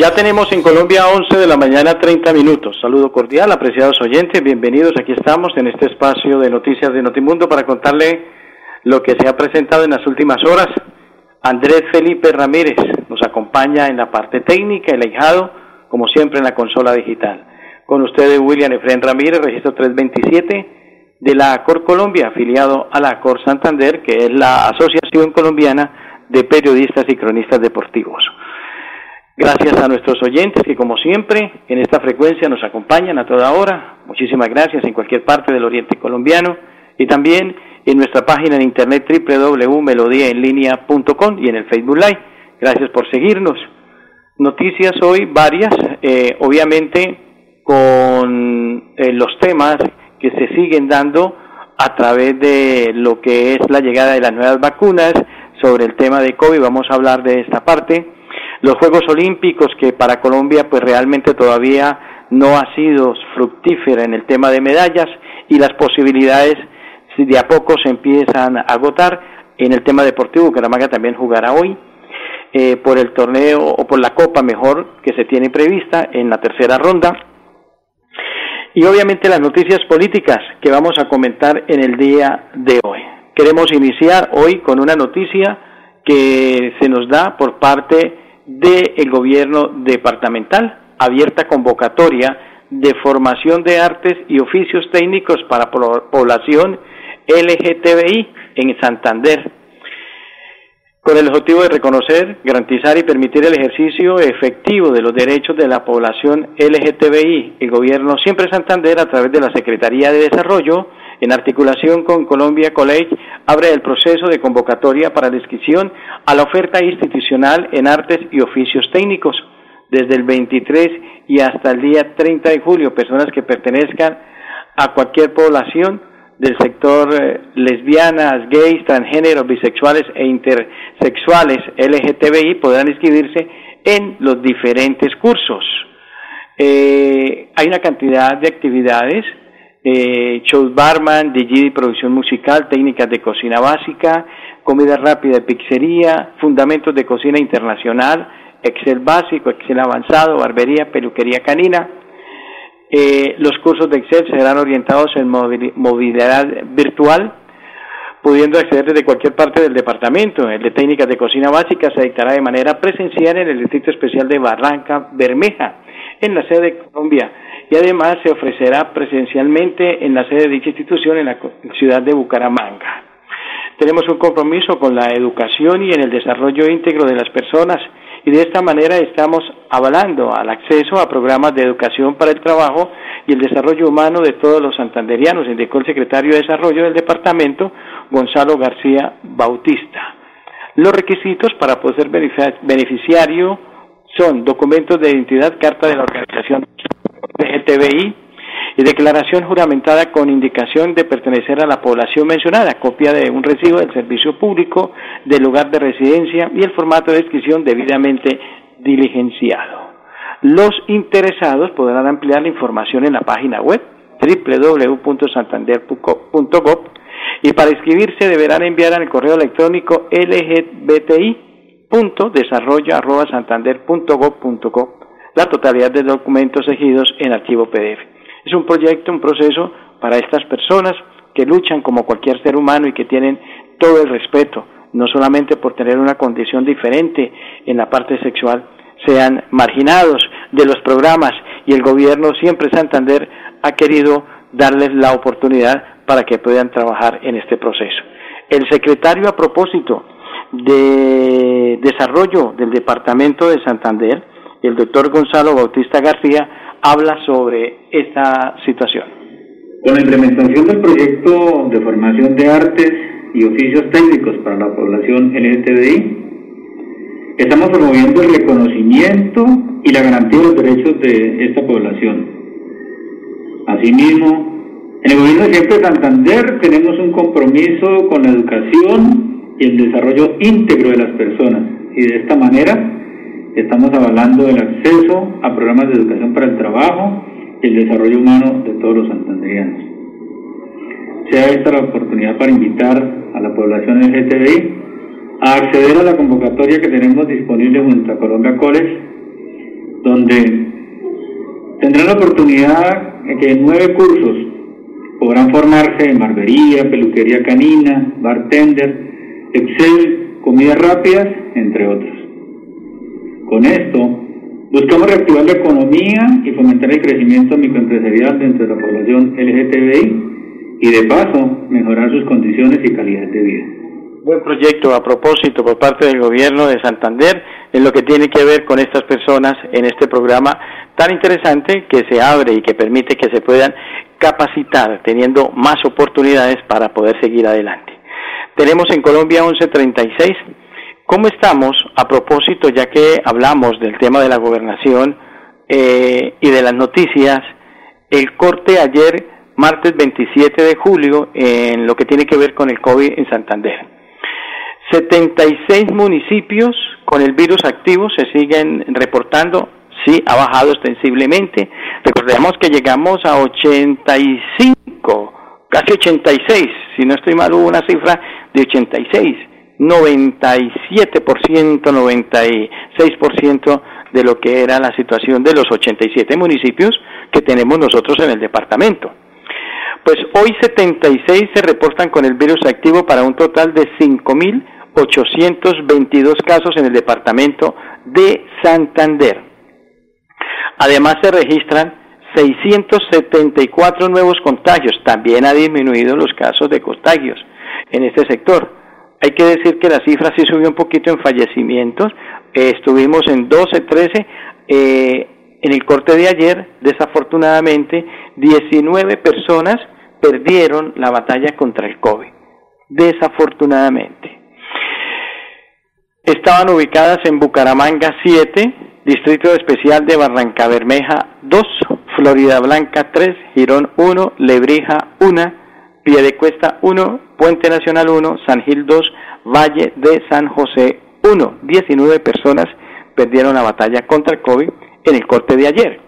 Ya tenemos en Colombia 11 de la mañana 30 minutos. Saludo cordial, apreciados oyentes, bienvenidos. Aquí estamos en este espacio de noticias de Notimundo para contarle lo que se ha presentado en las últimas horas. Andrés Felipe Ramírez nos acompaña en la parte técnica, el ahijado, como siempre en la consola digital. Con ustedes William Efren Ramírez, registro 327 de la ACOR Colombia, afiliado a la ACOR Santander, que es la Asociación Colombiana de Periodistas y Cronistas Deportivos. Gracias a nuestros oyentes que como siempre en esta frecuencia nos acompañan a toda hora. Muchísimas gracias en cualquier parte del oriente colombiano y también en nuestra página en internet www.melodiaenlinea.com y en el Facebook Live. Gracias por seguirnos. Noticias hoy varias, eh, obviamente con eh, los temas que se siguen dando a través de lo que es la llegada de las nuevas vacunas, sobre el tema de COVID, vamos a hablar de esta parte los Juegos Olímpicos que para Colombia pues realmente todavía no ha sido fructífera en el tema de medallas y las posibilidades de a poco se empiezan a agotar en el tema deportivo Bucaramanga también jugará hoy eh, por el torneo o por la copa mejor que se tiene prevista en la tercera ronda y obviamente las noticias políticas que vamos a comentar en el día de hoy. Queremos iniciar hoy con una noticia que se nos da por parte del gobierno departamental, abierta convocatoria de formación de artes y oficios técnicos para población LGTBI en Santander, con el objetivo de reconocer, garantizar y permitir el ejercicio efectivo de los derechos de la población LGTBI. El gobierno Siempre Santander, a través de la Secretaría de Desarrollo, en articulación con Colombia College, abre el proceso de convocatoria para la inscripción a la oferta institucional en artes y oficios técnicos desde el 23 y hasta el día 30 de julio. Personas que pertenezcan a cualquier población del sector eh, lesbianas, gays, transgéneros, bisexuales e intersexuales LGTBI podrán inscribirse en los diferentes cursos. Eh, hay una cantidad de actividades eh, shows barman, DJ producción musical, técnicas de cocina básica, comida rápida de pizzería, fundamentos de cocina internacional, Excel básico, Excel avanzado, barbería, peluquería canina. Eh, los cursos de Excel serán orientados en movilidad virtual, pudiendo acceder desde cualquier parte del departamento. El de técnicas de cocina básica se dictará de manera presencial en el Distrito Especial de Barranca Bermeja, en la sede de Colombia y además se ofrecerá presencialmente en la sede de dicha institución en la ciudad de Bucaramanga. Tenemos un compromiso con la educación y en el desarrollo íntegro de las personas y de esta manera estamos avalando al acceso a programas de educación para el trabajo y el desarrollo humano de todos los santanderianos, indicó el secretario de Desarrollo del departamento, Gonzalo García Bautista. Los requisitos para poder ser beneficiario son documentos de identidad, carta de la organización LGTBI y declaración juramentada con indicación de pertenecer a la población mencionada, copia de un recibo del servicio público del lugar de residencia y el formato de inscripción debidamente diligenciado. Los interesados podrán ampliar la información en la página web www.santander.gov y para inscribirse deberán enviar al correo electrónico lgbti.desarrollo.santander.gov.co la totalidad de documentos ejidos en archivo PDF. Es un proyecto, un proceso para estas personas que luchan como cualquier ser humano y que tienen todo el respeto, no solamente por tener una condición diferente en la parte sexual, sean marginados de los programas y el gobierno siempre Santander ha querido darles la oportunidad para que puedan trabajar en este proceso. El secretario a propósito de desarrollo del departamento de Santander, el doctor Gonzalo Bautista García habla sobre esta situación. Con la implementación del proyecto de formación de artes y oficios técnicos para la población LGTBI, estamos promoviendo el reconocimiento y la garantía de los derechos de esta población. Asimismo, en el gobierno de Siempre Santander tenemos un compromiso con la educación y el desarrollo íntegro de las personas y de esta manera estamos avalando el acceso a programas de educación para el trabajo y el desarrollo humano de todos los santanderianos. Sea esta la oportunidad para invitar a la población LGTBI a acceder a la convocatoria que tenemos disponible junto a Colombia College, donde tendrán la oportunidad de que en nueve cursos podrán formarse en barbería, peluquería canina, bartender, Excel, comidas rápidas, entre otros. Con esto, buscamos reactivar la economía y fomentar el crecimiento microempresarial dentro de la población LGTBI y de paso mejorar sus condiciones y calidad de vida. Buen proyecto a propósito por parte del gobierno de Santander en lo que tiene que ver con estas personas en este programa tan interesante que se abre y que permite que se puedan capacitar teniendo más oportunidades para poder seguir adelante. Tenemos en Colombia 1136. ¿Cómo estamos a propósito, ya que hablamos del tema de la gobernación eh, y de las noticias? El corte ayer, martes 27 de julio, en lo que tiene que ver con el COVID en Santander. 76 municipios con el virus activo se siguen reportando, sí, ha bajado ostensiblemente. Recordemos que llegamos a 85, casi 86, si no estoy mal, hubo una cifra de 86, 97%, 96% de lo que era la situación de los 87 municipios que tenemos nosotros en el departamento. Pues hoy 76 se reportan con el virus activo para un total de 5.822 casos en el departamento de Santander. Además se registran 674 nuevos contagios. También ha disminuido los casos de contagios en este sector. Hay que decir que la cifra sí subió un poquito en fallecimientos. Eh, estuvimos en 12, 13. Eh, en el corte de ayer, desafortunadamente, 19 personas perdieron la batalla contra el COVID. Desafortunadamente. Estaban ubicadas en Bucaramanga 7, Distrito Especial de Barranca Bermeja 2, Florida Blanca 3, Girón 1, Lebrija 1, Piedecuesta 1, Puente Nacional 1, San Gil 2, Valle de San José 1. 19 personas perdieron la batalla contra el COVID en el corte de ayer,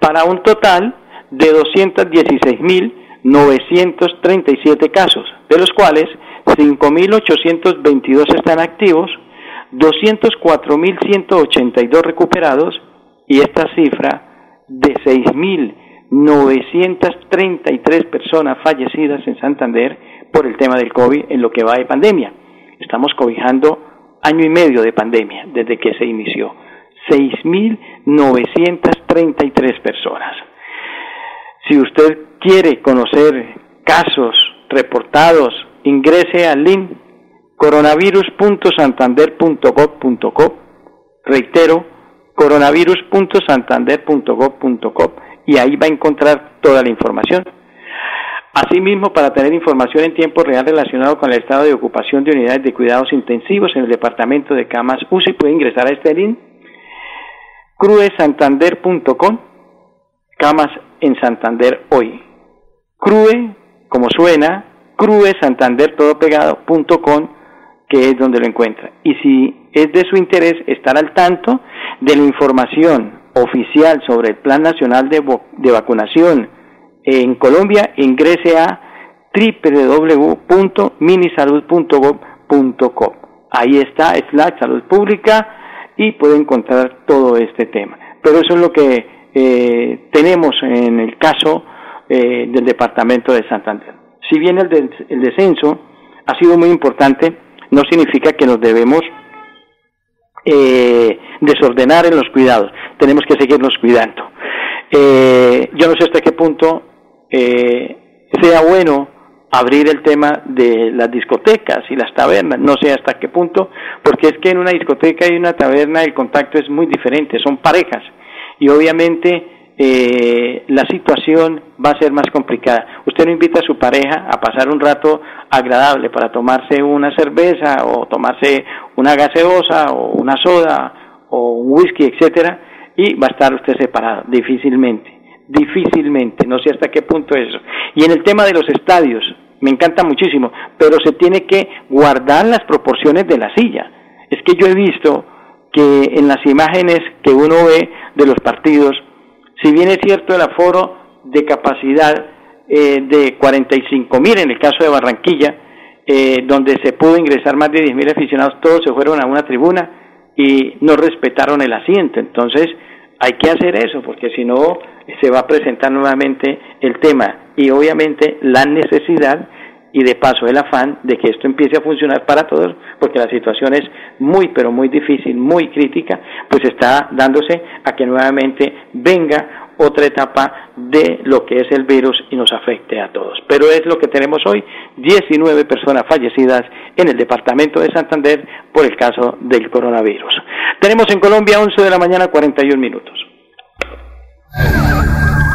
para un total de 216.937 casos, de los cuales 5.822 están activos, 204.182 recuperados y esta cifra de 6.933 personas fallecidas en Santander por el tema del COVID en lo que va de pandemia. Estamos cobijando año y medio de pandemia desde que se inició. 6.933 personas. Si usted quiere conocer casos reportados, ingrese al link coronavirus.santander.gov.co. Reitero, coronavirus.santander.gov.co y ahí va a encontrar toda la información. Asimismo, para tener información en tiempo real relacionado con el estado de ocupación de unidades de cuidados intensivos en el departamento de camas UCI, puede ingresar a este link cruesantander.com, camas en Santander hoy. Crue, como suena, cruesantander todo pegado.com que es donde lo encuentra. Y si es de su interés estar al tanto de la información oficial sobre el Plan Nacional de, de Vacunación en Colombia, ingrese a www.minisalud.gov.co. Ahí está, slash salud pública y puede encontrar todo este tema. Pero eso es lo que eh, tenemos en el caso eh, del departamento de Santander. Si bien el, el descenso ha sido muy importante, no significa que nos debemos eh, desordenar en los cuidados. Tenemos que seguirnos cuidando. Eh, yo no sé hasta qué punto eh, sea bueno abrir el tema de las discotecas y las tabernas, no sé hasta qué punto, porque es que en una discoteca y una taberna el contacto es muy diferente, son parejas y obviamente eh, la situación va a ser más complicada. Usted no invita a su pareja a pasar un rato agradable para tomarse una cerveza o tomarse una gaseosa o una soda o un whisky, etcétera, y va a estar usted separado, difícilmente, difícilmente, no sé hasta qué punto eso. Y en el tema de los estadios, me encanta muchísimo, pero se tiene que guardar las proporciones de la silla. Es que yo he visto que en las imágenes que uno ve de los partidos, si bien es cierto el aforo de capacidad eh, de 45 mil en el caso de Barranquilla, eh, donde se pudo ingresar más de 10 mil aficionados, todos se fueron a una tribuna y no respetaron el asiento. Entonces, hay que hacer eso, porque si no, se va a presentar nuevamente el tema y obviamente la necesidad y de paso el afán de que esto empiece a funcionar para todos, porque la situación es muy, pero muy difícil, muy crítica, pues está dándose a que nuevamente venga otra etapa de lo que es el virus y nos afecte a todos. Pero es lo que tenemos hoy, 19 personas fallecidas en el departamento de Santander por el caso del coronavirus. Tenemos en Colombia 11 de la mañana 41 minutos.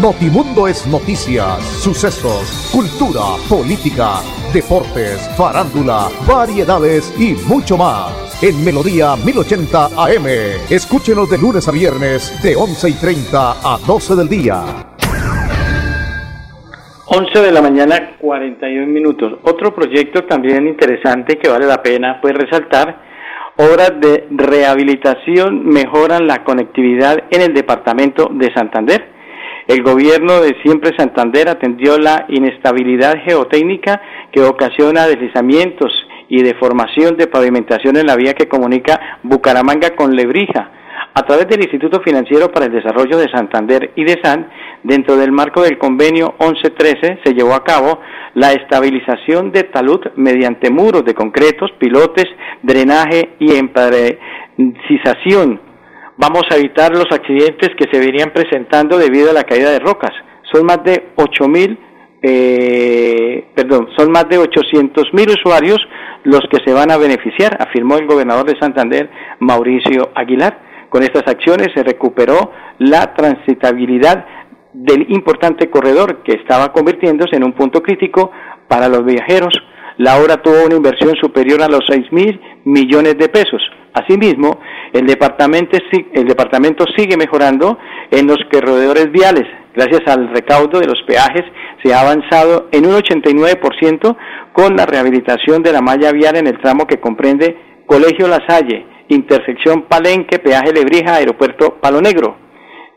Notimundo es noticias, sucesos, cultura, política deportes, farándula, variedades y mucho más. En Melodía 1080 AM. Escúchenos de lunes a viernes de 11 y 30 a 12 del día. 11 de la mañana, 41 minutos. Otro proyecto también interesante que vale la pena pues resaltar. Obras de rehabilitación mejoran la conectividad en el departamento de Santander. El gobierno de Siempre Santander atendió la inestabilidad geotécnica que ocasiona deslizamientos y deformación de pavimentación en la vía que comunica Bucaramanga con Lebrija. A través del Instituto Financiero para el Desarrollo de Santander y de SAN, dentro del marco del convenio 1113, se llevó a cabo la estabilización de talud mediante muros de concretos, pilotes, drenaje y empadrecización vamos a evitar los accidentes que se venían presentando debido a la caída de rocas. Son más de 8.000, eh, perdón, son más de 800 mil usuarios los que se van a beneficiar, afirmó el gobernador de Santander, Mauricio Aguilar. Con estas acciones se recuperó la transitabilidad del importante corredor que estaba convirtiéndose en un punto crítico para los viajeros. La obra tuvo una inversión superior a los 6 mil millones de pesos. Asimismo, el departamento, el departamento sigue mejorando en los corredores viales. Gracias al recaudo de los peajes se ha avanzado en un 89% con la rehabilitación de la malla vial en el tramo que comprende Colegio La Salle, intersección Palenque, peaje Lebrija, aeropuerto Palo Negro.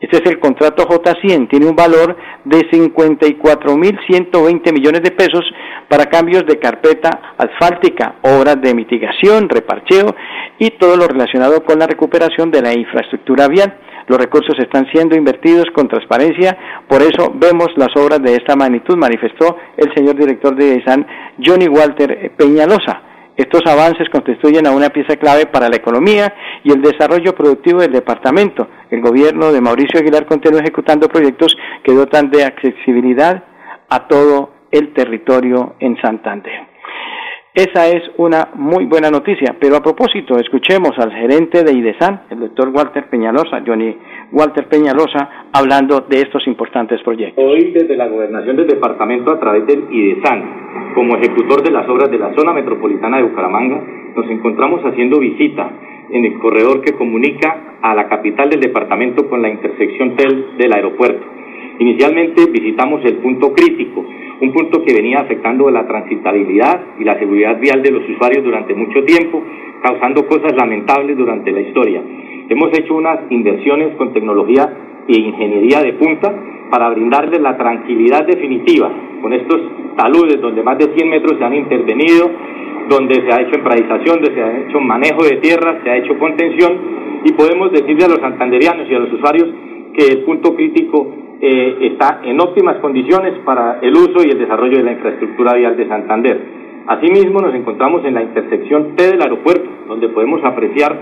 Este es el contrato J100, tiene un valor de 54.120 millones de pesos para cambios de carpeta asfáltica, obras de mitigación, reparcheo y todo lo relacionado con la recuperación de la infraestructura vial. Los recursos están siendo invertidos con transparencia, por eso vemos las obras de esta magnitud, manifestó el señor director de ISAN, Johnny Walter Peñalosa. Estos avances constituyen a una pieza clave para la economía y el desarrollo productivo del departamento. El gobierno de Mauricio Aguilar continúa ejecutando proyectos que dotan de accesibilidad a todo el territorio en Santander. Esa es una muy buena noticia, pero a propósito, escuchemos al gerente de IDESAN, el doctor Walter Peñalosa, Johnny Walter Peñalosa, hablando de estos importantes proyectos. Hoy, desde la gobernación del departamento, a través del IDESAN, como ejecutor de las obras de la zona metropolitana de Bucaramanga, nos encontramos haciendo visita en el corredor que comunica a la capital del departamento con la intersección del aeropuerto. Inicialmente visitamos el punto crítico, un punto que venía afectando la transitabilidad y la seguridad vial de los usuarios durante mucho tiempo, causando cosas lamentables durante la historia. Hemos hecho unas inversiones con tecnología e ingeniería de punta para brindarles la tranquilidad definitiva con estos taludes donde más de 100 metros se han intervenido, donde se ha hecho empradización, donde se ha hecho manejo de tierra, se ha hecho contención y podemos decirle a los santanderianos y a los usuarios que el punto crítico eh, está en óptimas condiciones para el uso y el desarrollo de la infraestructura vial de Santander. Asimismo, nos encontramos en la intersección T del aeropuerto, donde podemos apreciar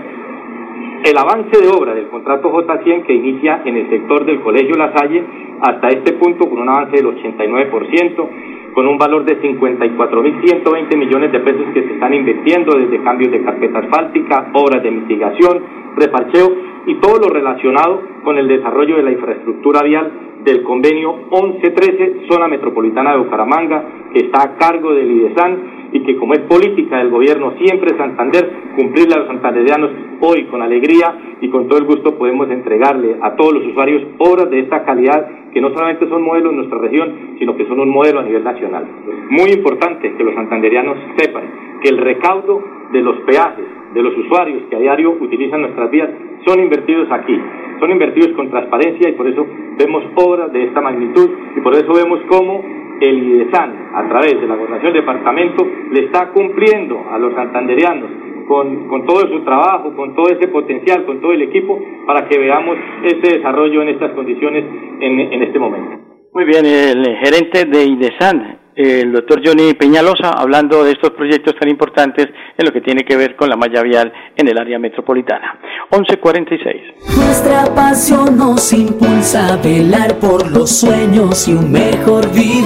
el avance de obra del contrato J100 que inicia en el sector del Colegio La Salle hasta este punto con un avance del 89%, con un valor de 54.120 millones de pesos que se están invirtiendo desde cambios de carpeta asfáltica, obras de mitigación, reparcheo y todo lo relacionado con el desarrollo de la infraestructura vial del convenio 1113 Zona Metropolitana de Bucaramanga, que está a cargo del IDESAN y que como es política del gobierno siempre Santander, cumplirle a los santanderianos hoy con alegría y con todo el gusto podemos entregarle a todos los usuarios obras de esta calidad que no solamente son modelos en nuestra región, sino que son un modelo a nivel nacional. Muy importante que los santanderianos sepan que el recaudo de los peajes de los usuarios que a diario utilizan nuestras vías son invertidos aquí, son invertidos con transparencia y por eso vemos obras de esta magnitud y por eso vemos cómo el IDESAN, a través de la gobernación del departamento, le está cumpliendo a los santanderianos con, con, todo su trabajo, con todo ese potencial, con todo el equipo, para que veamos ese desarrollo en estas condiciones en, en este momento. Muy bien, el gerente de IDESAN, el doctor Johnny Peñalosa, hablando de estos proyectos tan importantes en lo que tiene que ver con la malla vial en el área metropolitana. 1146. Nuestra pasión nos impulsa a velar por los sueños y un mejor vivir.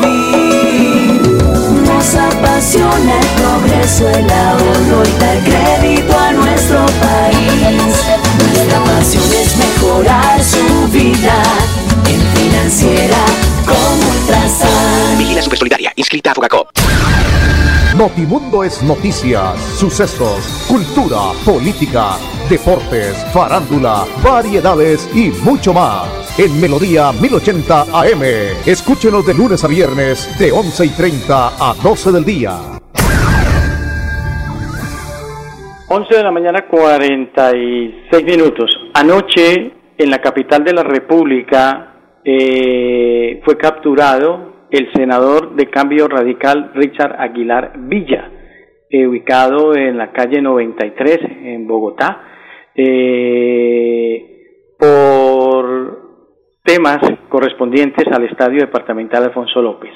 Nos apasiona el progreso, el Notimundo es noticias, sucesos, cultura, política, deportes, farándula, variedades y mucho más. En Melodía 1080 AM. Escúchenos de lunes a viernes de 11 y 30 a 12 del día. 11 de la mañana 46 minutos. Anoche en la capital de la República eh, fue capturado el senador de Cambio Radical Richard Aguilar Villa, eh, ubicado en la calle 93 en Bogotá, eh, por temas correspondientes al Estadio Departamental Alfonso López.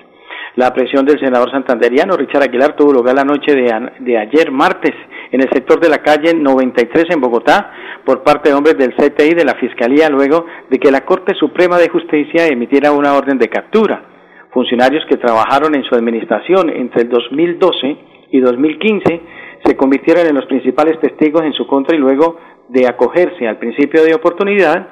La presión del senador santanderiano Richard Aguilar tuvo lugar la noche de, de, ayer, martes, en el sector de la calle 93 en Bogotá, por parte de hombres del CTI de la Fiscalía, luego de que la Corte Suprema de Justicia emitiera una orden de captura. Funcionarios que trabajaron en su administración entre el 2012 y 2015 se convirtieron en los principales testigos en su contra y luego de acogerse al principio de oportunidad,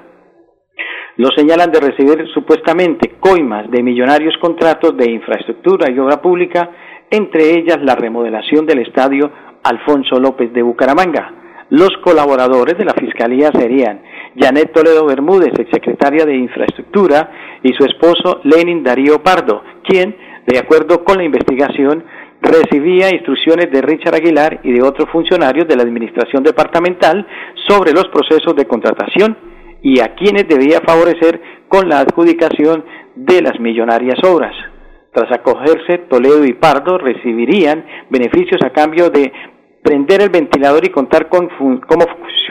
lo señalan de recibir supuestamente coimas de millonarios contratos de infraestructura y obra pública, entre ellas la remodelación del estadio Alfonso López de Bucaramanga. Los colaboradores de la Fiscalía serían Janet Toledo Bermúdez, exsecretaria de Infraestructura, y su esposo Lenin Darío Pardo, quien, de acuerdo con la investigación, recibía instrucciones de Richard Aguilar y de otros funcionarios de la Administración Departamental sobre los procesos de contratación y a quienes debía favorecer con la adjudicación de las millonarias obras. Tras acogerse, Toledo y Pardo recibirían beneficios a cambio de prender el ventilador y contar con cómo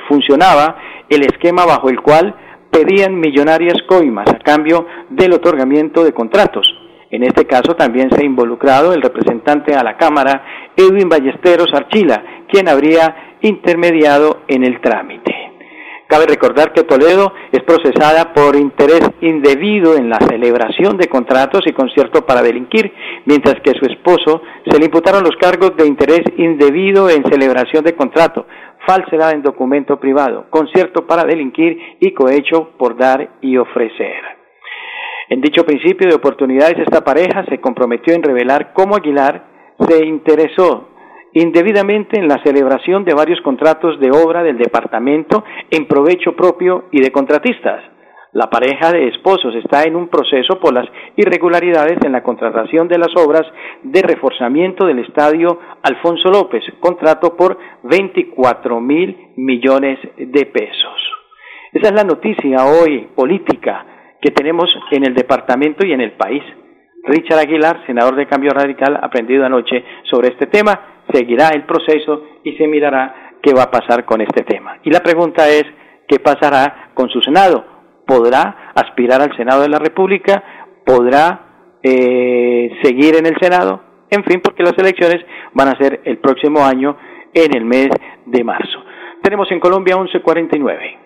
funcionaba el esquema bajo el cual pedían millonarias coimas a cambio del otorgamiento de contratos. En este caso también se ha involucrado el representante a la Cámara, Edwin Ballesteros Archila, quien habría intermediado en el trámite. Cabe recordar que Toledo es procesada por interés indebido en la celebración de contratos y concierto para delinquir, mientras que su esposo se le imputaron los cargos de interés indebido en celebración de contrato, falsedad en documento privado, concierto para delinquir y cohecho por dar y ofrecer. En dicho principio de oportunidades, esta pareja se comprometió en revelar cómo Aguilar se interesó indebidamente en la celebración de varios contratos de obra del departamento en provecho propio y de contratistas. La pareja de esposos está en un proceso por las irregularidades en la contratación de las obras de reforzamiento del estadio Alfonso López, contrato por 24 mil millones de pesos. Esa es la noticia hoy política que tenemos en el departamento y en el país. Richard Aguilar, senador de Cambio Radical, aprendido anoche sobre este tema seguirá el proceso y se mirará qué va a pasar con este tema. Y la pregunta es, ¿qué pasará con su Senado? ¿Podrá aspirar al Senado de la República? ¿Podrá eh, seguir en el Senado? En fin, porque las elecciones van a ser el próximo año en el mes de marzo. Tenemos en Colombia 1149.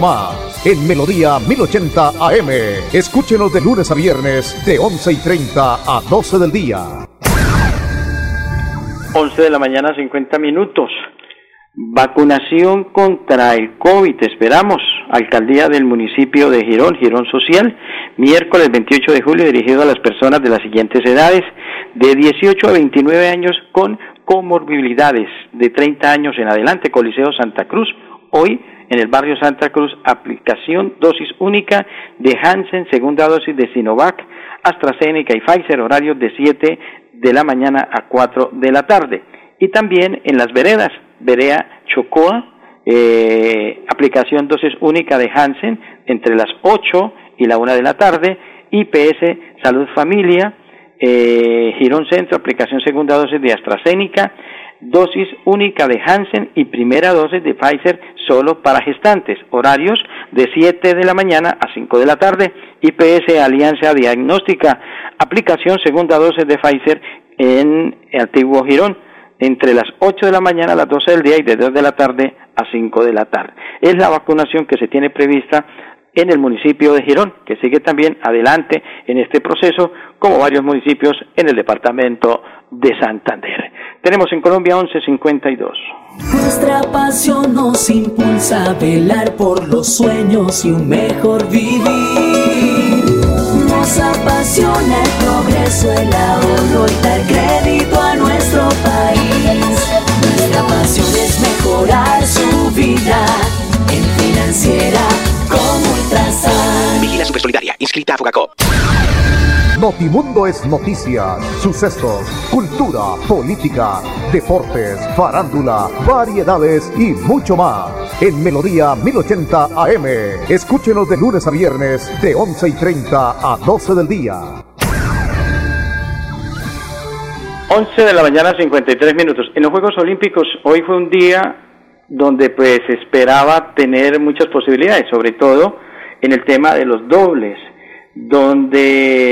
más. En Melodía 1080 AM. Escúchenos de lunes a viernes de 11 y 30 a 12 del día. 11 de la mañana, 50 minutos. Vacunación contra el COVID, esperamos. Alcaldía del municipio de Girón, Girón Social, miércoles 28 de julio, dirigido a las personas de las siguientes edades, de 18 a 29 años con comorbilidades, de 30 años en adelante, Coliseo Santa Cruz. Hoy, en el barrio Santa Cruz, aplicación dosis única de Hansen, segunda dosis de Sinovac, AstraZeneca y Pfizer, horario de 7 de la mañana a 4 de la tarde. Y también en las veredas, Berea Chocoa, eh, aplicación dosis única de Hansen entre las 8 y la 1 de la tarde, IPS Salud Familia, eh, Girón Centro, aplicación segunda dosis de AstraZeneca, dosis única de Hansen y primera dosis de Pfizer solo para gestantes, horarios de 7 de la mañana a 5 de la tarde, IPS Alianza Diagnóstica, aplicación segunda dosis de Pfizer en Antiguo Girón, entre las 8 de la mañana a las 12 del día y de 2 de la tarde a 5 de la tarde. Es la vacunación que se tiene prevista en el municipio de Girón, que sigue también adelante en este proceso, como varios municipios en el departamento de Santander. Tenemos en Colombia 1152. Nuestra pasión nos impulsa a velar por los sueños y un mejor vivir. Nos apasiona el progreso, el ahorro y dar crédito a nuestro país. Nuestra pasión es mejorar su vida en financiera como Ultrasan. Vigila Supersolidaria, inscrita a Fogacop. Notimundo es noticias, sucesos, cultura, política, deportes, farándula, variedades y mucho más. En Melodía 1080 AM. Escúchenos de lunes a viernes de 11 y 30 a 12 del día. 11 de la mañana 53 minutos. En los Juegos Olímpicos hoy fue un día donde pues esperaba tener muchas posibilidades, sobre todo en el tema de los dobles, donde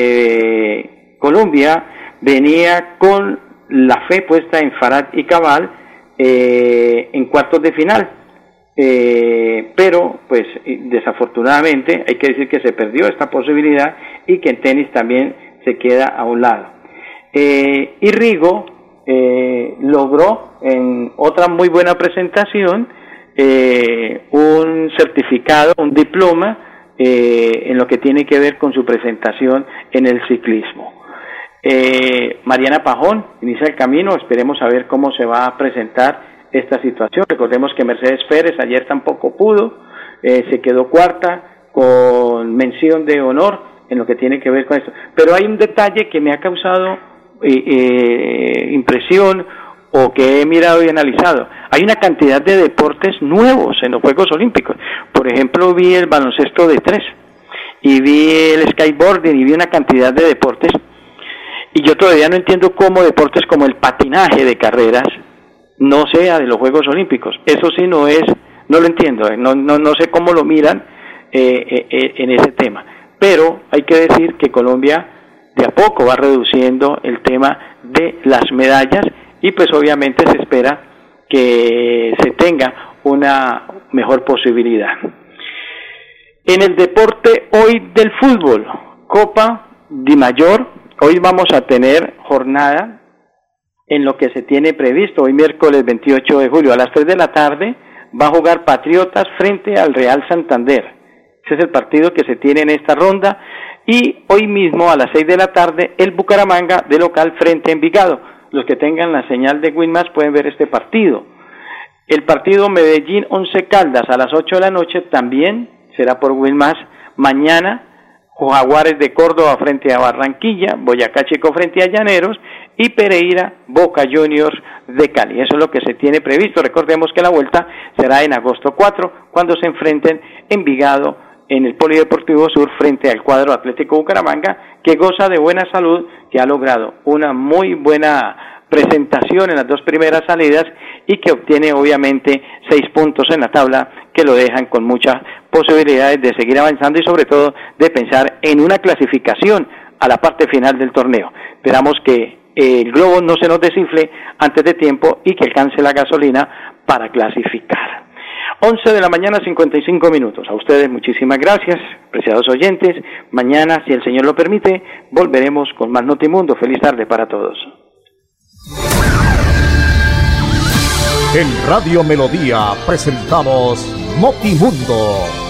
Colombia venía con la fe puesta en Farad y Cabal eh, en cuartos de final. Eh, pero pues desafortunadamente hay que decir que se perdió esta posibilidad y que en tenis también se queda a un lado. Eh, y Rigo eh, logró en otra muy buena presentación eh, un certificado, un diploma eh, en lo que tiene que ver con su presentación en el ciclismo. Eh, Mariana Pajón inicia el camino, esperemos a ver cómo se va a presentar esta situación. Recordemos que Mercedes Pérez ayer tampoco pudo, eh, se quedó cuarta con mención de honor en lo que tiene que ver con esto. Pero hay un detalle que me ha causado eh, eh, impresión o que he mirado y analizado. Hay una cantidad de deportes nuevos en los Juegos Olímpicos. Por ejemplo, vi el baloncesto de tres y vi el skateboarding y vi una cantidad de deportes. Y yo todavía no entiendo cómo deportes como el patinaje de carreras no sea de los Juegos Olímpicos. Eso sí no es, no lo entiendo, eh, no, no, no sé cómo lo miran eh, eh, eh, en ese tema. Pero hay que decir que Colombia de a poco va reduciendo el tema de las medallas y pues obviamente se espera que se tenga una mejor posibilidad. En el deporte hoy del fútbol, Copa Di Mayor, hoy vamos a tener jornada en lo que se tiene previsto, hoy miércoles 28 de julio a las 3 de la tarde va a jugar Patriotas frente al Real Santander. Ese es el partido que se tiene en esta ronda y hoy mismo a las 6 de la tarde el Bucaramanga de local frente a Envigado. Los que tengan la señal de Winmas pueden ver este partido. El partido Medellín 11 Caldas a las 8 de la noche también será por Winmas. Mañana Jaguares de Córdoba frente a Barranquilla, Boyacá Chico frente a Llaneros y Pereira Boca Juniors de Cali. Eso es lo que se tiene previsto. Recordemos que la vuelta será en agosto 4 cuando se enfrenten Envigado en el Polideportivo Sur frente al cuadro Atlético Bucaramanga que goza de buena salud, que ha logrado una muy buena presentación en las dos primeras salidas y que obtiene obviamente seis puntos en la tabla que lo dejan con muchas posibilidades de seguir avanzando y sobre todo de pensar en una clasificación a la parte final del torneo. Esperamos que el globo no se nos desinfle antes de tiempo y que alcance la gasolina para clasificar. 11 de la mañana, 55 minutos. A ustedes muchísimas gracias, preciados oyentes. Mañana, si el Señor lo permite, volveremos con más Notimundo. Feliz tarde para todos. En Radio Melodía presentamos Notimundo.